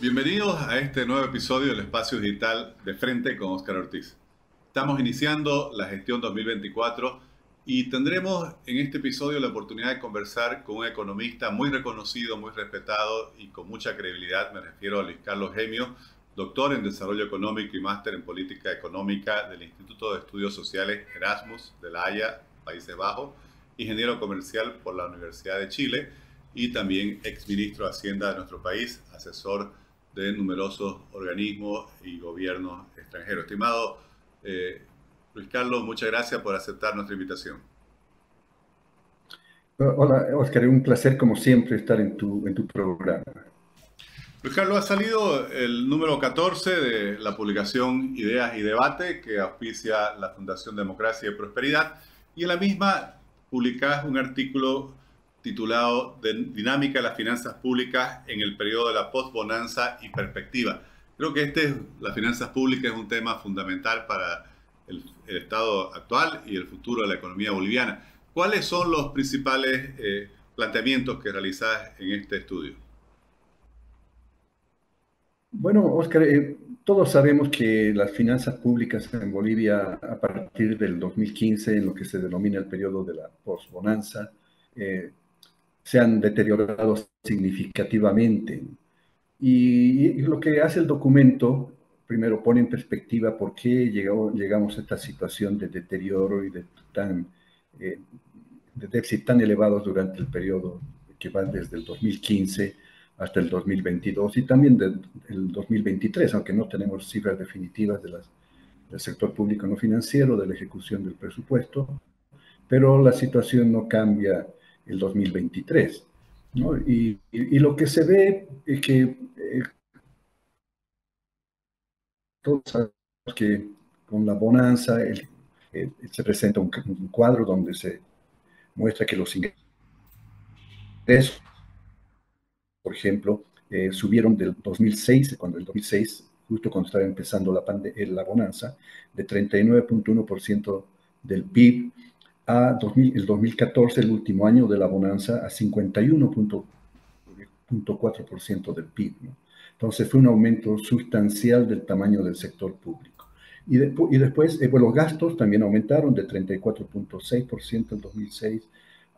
Bienvenidos a este nuevo episodio del Espacio Digital de Frente con Oscar Ortiz. Estamos iniciando la gestión 2024 y tendremos en este episodio la oportunidad de conversar con un economista muy reconocido, muy respetado y con mucha credibilidad. Me refiero a Luis Carlos Gemio, doctor en Desarrollo Económico y máster en Política Económica del Instituto de Estudios Sociales Erasmus de La Haya, Países Bajos, ingeniero comercial por la Universidad de Chile y también exministro de Hacienda de nuestro país, asesor de numerosos organismos y gobiernos extranjeros. Estimado eh, Luis Carlos, muchas gracias por aceptar nuestra invitación. Hola, Oscar, es un placer como siempre estar en tu, en tu programa. Luis Carlos, ha salido el número 14 de la publicación Ideas y Debate que auspicia la Fundación Democracia y Prosperidad y en la misma publicás un artículo titulado Dinámica de las finanzas públicas en el periodo de la postbonanza y perspectiva. Creo que este, las finanzas públicas es un tema fundamental para el, estado actual y el futuro de la economía boliviana. ¿Cuáles son los principales eh, planteamientos que realizás en este estudio? Bueno, Oscar, eh, todos sabemos que las finanzas públicas en Bolivia a partir del 2015, en lo que se denomina el periodo de la postbonanza, eh, se han deteriorado significativamente. Y, lo que hace el documento, primero pone en perspectiva por qué llegamos a esta situación de deterioro y de, tan, eh, déficit tan elevados durante el periodo que va desde el 2015 hasta el 2022 y también del 2023, aunque no tenemos cifras definitivas del sector público no financiero, de la ejecución del presupuesto, pero la situación no cambia el 2023. ¿no? Y, lo que se ve es que eh, todos sabemos que con la bonanza se presenta un, cuadro donde se muestra que los ingresos, por ejemplo, eh, subieron del 2006, cuando el 2006, justo cuando estaba empezando la, eh, la bonanza, de 39.1% del PIB a el 2014, el último año de la bonanza, a 51.4% del PIB. Entonces fue un aumento sustancial del tamaño del sector público. Y, y después, eh, los gastos también aumentaron de 34.6% en 2006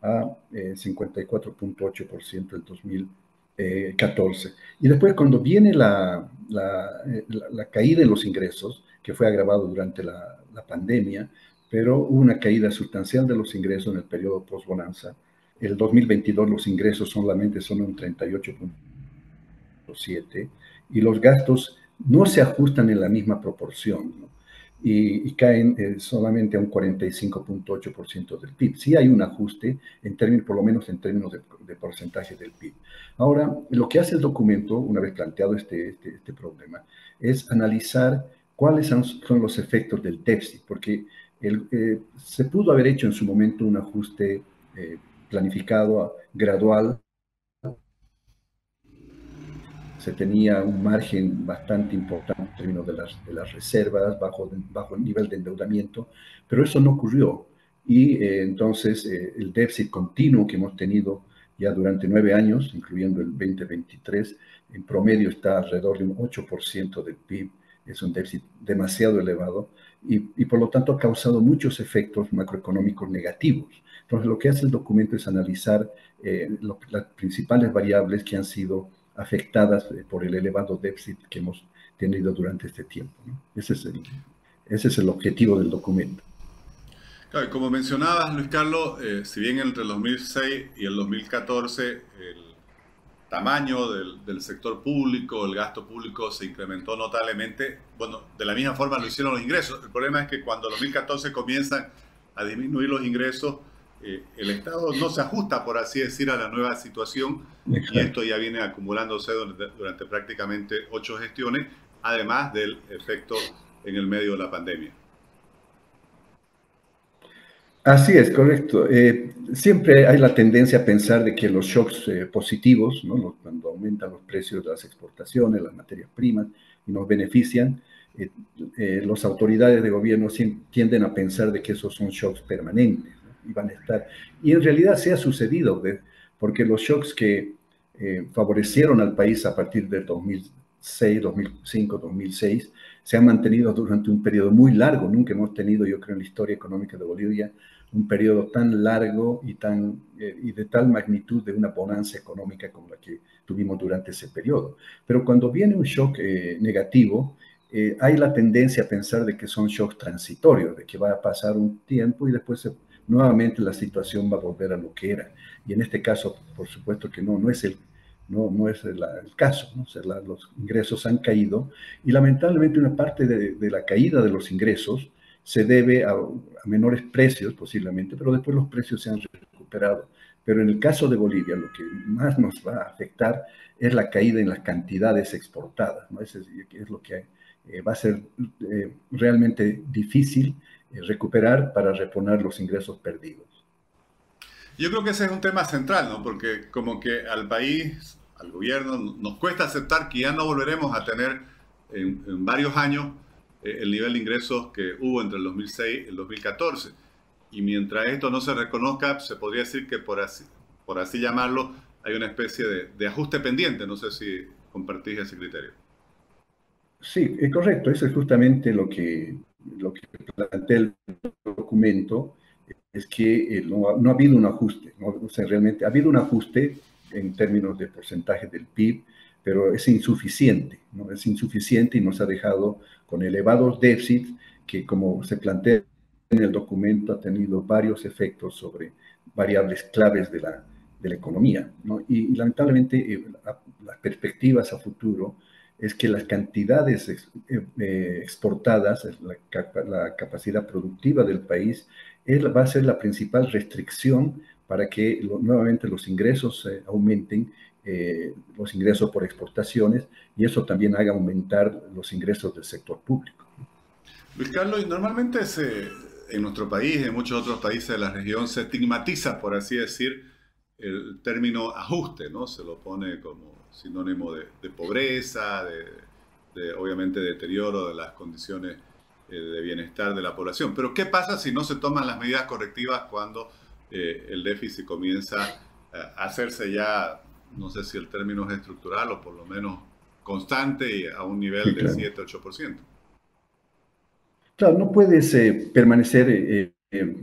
a 54.8% en 2014. Y después, cuando viene la, la, eh, la, caída en los ingresos, que fue agravado durante la, la pandemia, pero hubo una caída sustancial de los ingresos en el periodo post-bonanza. El 2022 los ingresos solamente son un 38.7 y los gastos no se ajustan en la misma proporción y, caen eh, solamente a un 45.8% del PIB. Sí hay un ajuste, en términos, por lo menos en términos de, porcentaje del PIB. Ahora, lo que hace el documento, una vez planteado este, este, este problema, es analizar cuáles son, son los efectos del déficit, porque eh, se pudo haber hecho en su momento un ajuste eh, planificado, gradual. Se tenía un margen bastante importante en términos de las, reservas, bajo, bajo el nivel de endeudamiento, pero eso no ocurrió. Y eh, entonces el déficit continuo que hemos tenido ya durante nueve años, incluyendo el 2023, en promedio está alrededor de un 8% del PIB. Es un déficit demasiado elevado y, por lo tanto ha causado muchos efectos macroeconómicos negativos. Entonces, lo que hace el documento es analizar eh, las principales variables que han sido afectadas eh, por el elevado déficit que hemos tenido durante este tiempo. Ese, es el, ese es el objetivo del documento. Claro, como mencionabas, Luis Carlos, eh, si bien entre el 2006 y el 2014 el tamaño del, sector público, el gasto público se incrementó notablemente. Bueno, de la misma forma lo hicieron los ingresos. El problema es que cuando en 2014 comienzan a disminuir los ingresos, eh, el Estado no se ajusta, por así decir, a la nueva situación y esto ya viene acumulándose durante, durante prácticamente ocho gestiones, además del efecto en el medio de la pandemia. Así es, correcto. Eh, siempre hay la tendencia a pensar de que los shocks eh, positivos, ¿no? cuando aumentan los precios de las exportaciones, las materias primas y nos benefician, eh, las autoridades de gobierno tienden a pensar de que esos son shocks permanentes y van a estar. Y en realidad se ha sucedido, porque los shocks que favorecieron al país a partir del 2000 2006, 2005, 2006, se han mantenido durante un periodo muy largo. Nunca hemos tenido, yo creo, en la historia económica de Bolivia, un periodo tan largo y, tan, eh, y de tal magnitud de una bonanza económica como la que tuvimos durante ese periodo. Pero cuando viene un shock eh, negativo, eh, hay la tendencia a pensar de que son shocks transitorios, de que va a pasar un tiempo y después nuevamente la situación va a volver a lo que era. Y en este caso, por supuesto que no, no es el, no, no es el, caso. los ingresos han caído y lamentablemente una parte de, de la caída de los ingresos se debe a, menores precios posiblemente, pero después los precios se han recuperado. Pero en el caso de Bolivia, lo que más nos va a afectar es la caída en las cantidades exportadas. ¿no? Eso es, lo que eh, va a ser eh, realmente difícil eh, recuperar para reponer los ingresos perdidos. Yo creo que ese es un tema central, ¿no? Porque como que al país, al gobierno, nos cuesta aceptar que ya no volveremos a tener en varios años eh, el nivel de ingresos que hubo entre el 2006 y el 2014. Y mientras esto no se reconozca, se podría decir que por así, por así llamarlo, hay una especie de, ajuste pendiente. No sé si compartís ese criterio. Sí, es correcto. Eso es justamente lo que, lo que plantea el documento, es que eh, no, ha habido un ajuste. ¿no? sea, realmente ha habido un ajuste en términos de porcentaje del PIB, pero es insuficiente, ¿no? Es insuficiente y nos ha dejado con elevados déficits que, como se plantea en el documento, ha tenido varios efectos sobre variables claves de la, de la economía, ¿no? y, lamentablemente eh, las perspectivas a futuro es que las cantidades eh, eh, exportadas, la, la, capacidad productiva del país, va a ser la principal restricción para que nuevamente los ingresos aumenten eh, los ingresos por exportaciones y eso también haga aumentar los ingresos del sector público. Luis Carlos, normalmente se, en nuestro país y en muchos otros países de la región se estigmatiza, por así decir, el término ajuste, ¿no? Se lo pone como sinónimo de, pobreza, de, obviamente deterioro de las condiciones eh, de bienestar de la población. Pero ¿qué pasa si no se toman las medidas correctivas cuando eh, el déficit comienza a hacerse ya no sé si el término es estructural o por lo menos constante y a un nivel del 7-8%. Claro, no puedes eh, permanecer eh, eh,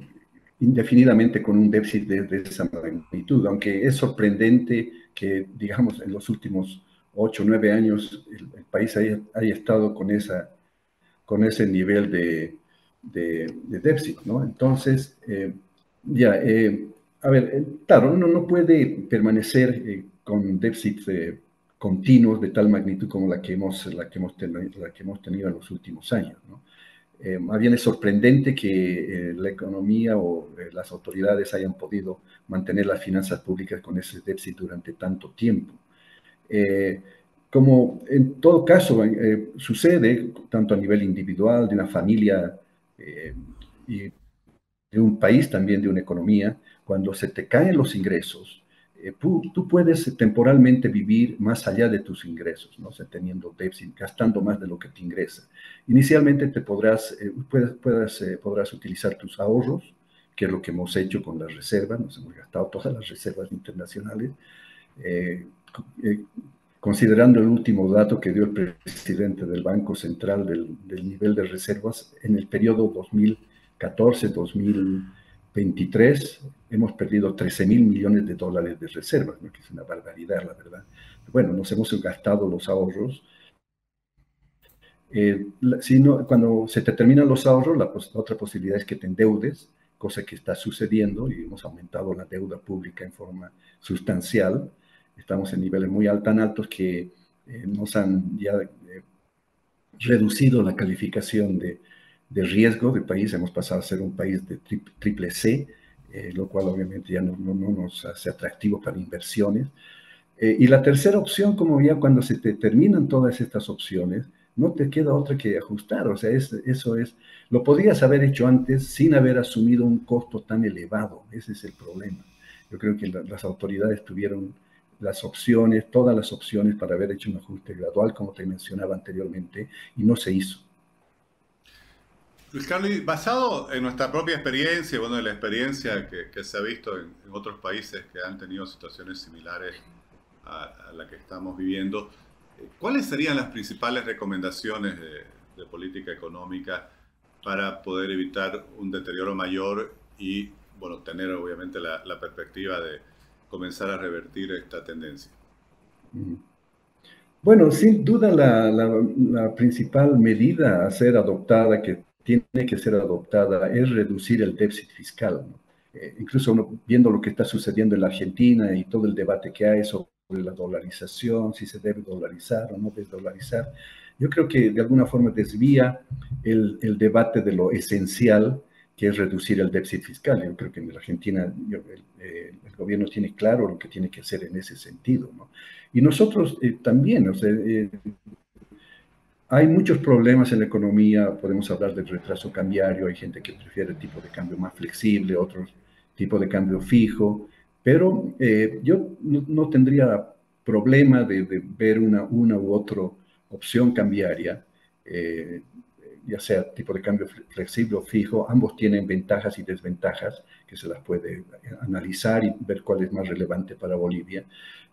indefinidamente con un déficit de, esa magnitud, aunque es sorprendente que, digamos, en los últimos 8 o 9 años el, país haya, estado con, esa, con ese nivel de, déficit, ¿no? Entonces, ya, a ver, claro, uno no puede permanecer con déficits eh, continuos de tal magnitud como la que hemos, la que hemos, la que hemos tenido en los últimos años. Eh, más bien es sorprendente que eh, la economía o las autoridades hayan podido mantener las finanzas públicas con ese déficit durante tanto tiempo. Como en todo caso sucede, tanto a nivel individual, de una familia y de un país también, de una economía, cuando se te caen los ingresos, eh, tú, puedes temporalmente vivir más allá de tus ingresos, ¿no? teniendo déficit, gastando más de lo que te ingresa. Inicialmente te podrás, eh, puedes, eh, podrás utilizar tus ahorros, que es lo que hemos hecho con las reservas, nos hemos gastado todas las reservas internacionales. Considerando el último dato que dio el presidente del Banco Central del, nivel de reservas en el periodo 2014-2020, 23 hemos perdido 13 mil millones de dólares de reservas, que es una barbaridad, la verdad. Bueno, nos hemos gastado los ahorros. Eh, cuando se te terminan los ahorros, la, otra posibilidad es que te endeudes, cosa que está sucediendo y hemos aumentado la deuda pública en forma sustancial. Estamos en niveles muy tan altos que eh, nos han ya eh, reducido la calificación de, de riesgo del país, hemos pasado a ser un país de triple C, eh, lo cual obviamente ya no, no, nos hace atractivo para inversiones. Eh, y la tercera opción, como ya cuando se te terminan todas estas opciones, no te queda otra que ajustar. O sea, eso es, lo podrías haber hecho antes sin haber asumido un costo tan elevado. Ese es el problema. Yo creo que las autoridades tuvieron las opciones, todas las opciones para haber hecho un ajuste gradual, como te mencionaba anteriormente, y no se hizo. Luis Carlos, basado en nuestra propia experiencia, bueno, en la experiencia que, se ha visto en, otros países que han tenido situaciones similares a, la que estamos viviendo, ¿Cuáles serían las principales recomendaciones de, política económica para poder evitar un deterioro mayor y, bueno, tener obviamente la, perspectiva de comenzar a revertir esta tendencia? Bueno, sin duda la, principal medida a ser adoptada, que tiene que ser adoptada, es reducir el déficit fiscal. Eh, incluso viendo lo que está sucediendo en la Argentina y todo el debate que hay sobre la dolarización, si se debe dolarizar o no desdolarizar, yo creo que de alguna forma desvía el, el debate de lo esencial que es reducir el déficit fiscal. Yo creo que en la Argentina el, eh, el, gobierno tiene claro lo que tiene que hacer en ese sentido. ¿no? Y nosotros eh, también, o sea, hay muchos problemas en la economía, podemos hablar del retraso cambiario, hay gente que prefiere el tipo de cambio más flexible, otros tipo de cambio fijo, pero eh, yo no, tendría problema de, ver una, una u otra opción cambiaria, eh, ya sea tipo de cambio flexible o fijo, ambos tienen ventajas y desventajas que se las puede analizar y ver cuál es más relevante para Bolivia,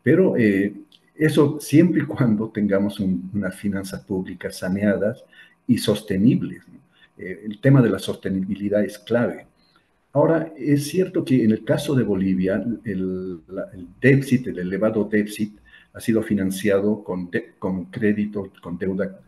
pero eh, eso siempre y cuando tengamos unas finanzas públicas saneadas y sostenibles. Eh, el tema de la sostenibilidad es clave. Ahora, es cierto que en el caso de Bolivia, el, déficit, el elevado déficit, ha sido financiado con, con crédito, con deuda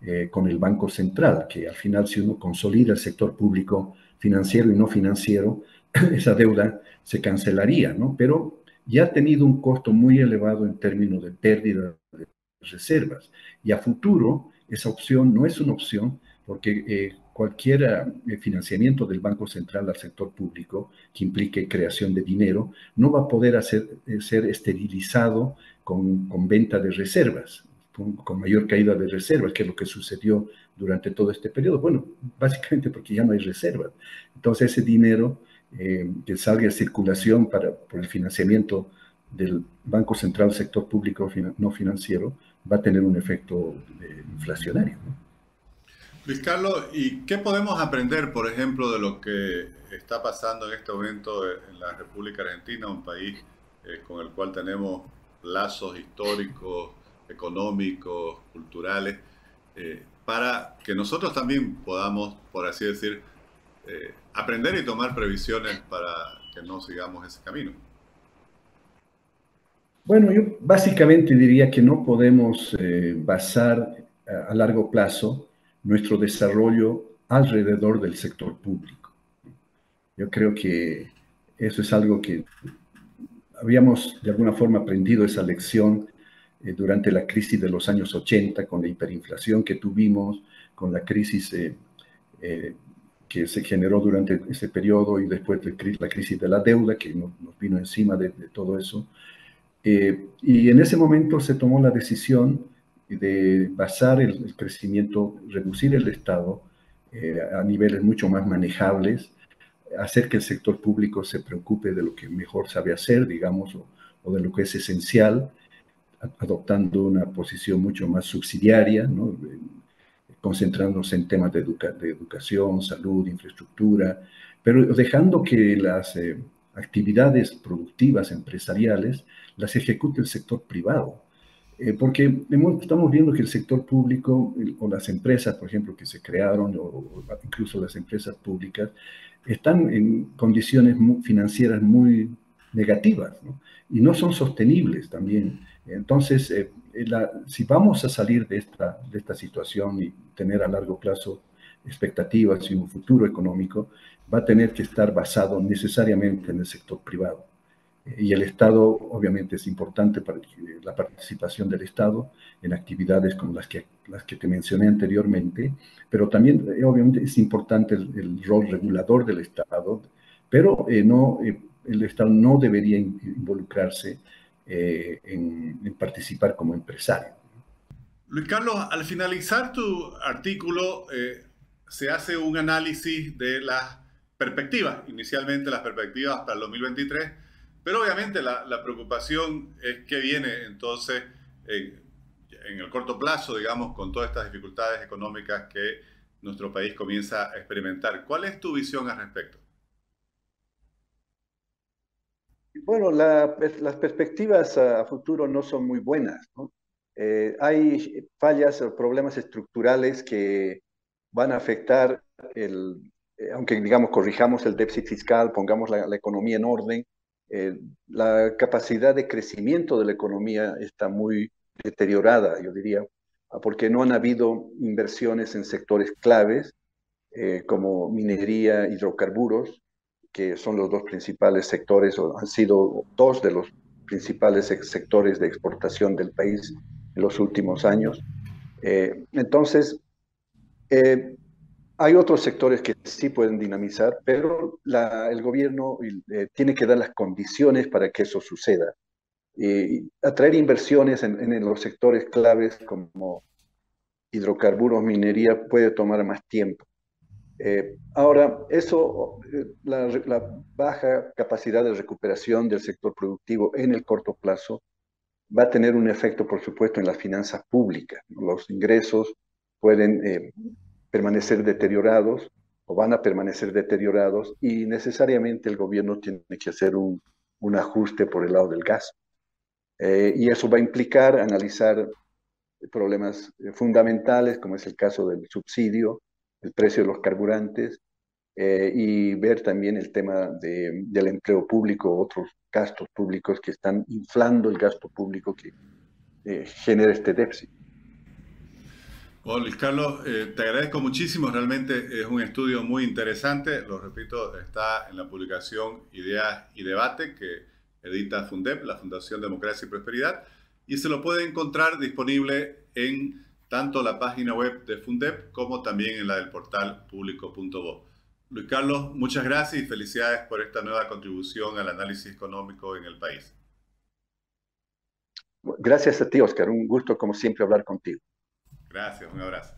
eh, con el Banco Central, que al final si uno consolida el sector público financiero y no financiero, esa deuda se cancelaría, ¿no? Pero ya ha tenido un costo muy elevado en términos de pérdida de reservas. Y a futuro, esa opción no es una opción porque eh, cualquier eh, financiamiento del Banco Central al sector público que implique creación de dinero no va a poder hacer, ser esterilizado con, venta de reservas, con, mayor caída de reservas, que es lo que sucedió durante todo este periodo. Bueno, básicamente porque ya no hay reservas. Entonces ese dinero eh, que salga en circulación para, por el financiamiento del Banco Central, sector público no financiero, va a tener un efecto eh, inflacionario. Luis Carlos, ¿y qué podemos aprender, por ejemplo, de lo que está pasando en este momento en la República Argentina, un país eh, con el cual tenemos lazos históricos, económicos, culturales, para que nosotros también podamos, por así decir, eh, aprender y tomar previsiones para que no sigamos ese camino. Bueno, yo básicamente diría que no podemos eh, basar a, largo plazo nuestro desarrollo alrededor del sector público. Yo creo que eso es algo que habíamos de alguna forma aprendido esa lección eh, durante la crisis de los años 80, con la hiperinflación que tuvimos, con la crisis que se generó durante ese periodo y después de la crisis de la deuda que nos, vino encima de, todo eso. Eh, y en ese momento se tomó la decisión de basar el, crecimiento, reducir el Estado eh, a niveles mucho más manejables, hacer que el sector público se preocupe de lo que mejor sabe hacer, digamos, o, o de lo que es esencial, adoptando una posición mucho más subsidiaria, concentrándose en temas de, educación, salud, infraestructura, pero dejando que las eh, actividades productivas empresariales las ejecute el sector privado. Eh, porque estamos viendo que el sector público o las empresas, por ejemplo, que se crearon, o, incluso las empresas públicas, están en condiciones financieras muy negativas y no son sostenibles también. Entonces, eh, si vamos a salir de esta, de esta situación y tener a largo plazo expectativas y un futuro económico, va a tener que estar basado necesariamente en el sector privado. Y el Estado, obviamente, es importante para la participación del Estado en actividades como las que, las que te mencioné anteriormente, pero también, eh, obviamente, es importante el, rol regulador del Estado, pero eh, no, eh, el Estado no debería involucrarse eh, en, participar como empresario. Luis Carlos, al finalizar tu artículo, eh, se hace un análisis de las perspectivas, inicialmente las perspectivas para el 2023, pero obviamente la, preocupación es qué viene entonces en el corto plazo, digamos, con todas estas dificultades económicas que nuestro país comienza a experimentar. ¿Cuál es tu visión al respecto? Bueno, las perspectivas a futuro no son muy buenas. Eh, hay fallas o problemas estructurales que van a afectar eh, aunque digamos corrijamos el déficit fiscal, pongamos la, economía en orden, eh, la capacidad de crecimiento de la economía está muy deteriorada, yo diría, porque no han habido inversiones en sectores claves como minería, hidrocarburos, que son los dos principales sectores, o han sido dos de los principales sectores de exportación del país en los últimos años. Eh, entonces, eh, hay otros sectores que sí pueden dinamizar, pero el gobierno eh, tiene que dar las condiciones para que eso suceda. Y atraer inversiones en, en, los sectores claves como hidrocarburos, minería, puede tomar más tiempo. Ahora, eso, la, la, baja capacidad de recuperación del sector productivo en el corto plazo va a tener un efecto, por supuesto, en las finanzas públicas. Los ingresos pueden eh, permanecer deteriorados o van a permanecer deteriorados y necesariamente el gobierno tiene que hacer un, ajuste por el lado del gas. Eh, y eso va a implicar analizar problemas eh, fundamentales, como es el caso del subsidio, el precio de los carburantes, eh, y ver también el tema del empleo público, otros gastos públicos que están inflando el gasto público que eh, genera este déficit. Bueno, Luis Carlos, eh, te agradezco muchísimo, realmente es un estudio muy interesante, lo repito, está en la publicación Ideas y Debate que edita Fundep, la Fundación Democracia y Prosperidad, y se lo puede encontrar disponible en tanto la página web de Fundep como también en la del portal público.bo. Luis Carlos, muchas gracias y felicidades por esta nueva contribución al análisis económico en el país. Gracias a ti, Oscar. Un gusto, como siempre, hablar contigo. Gracias, un abrazo.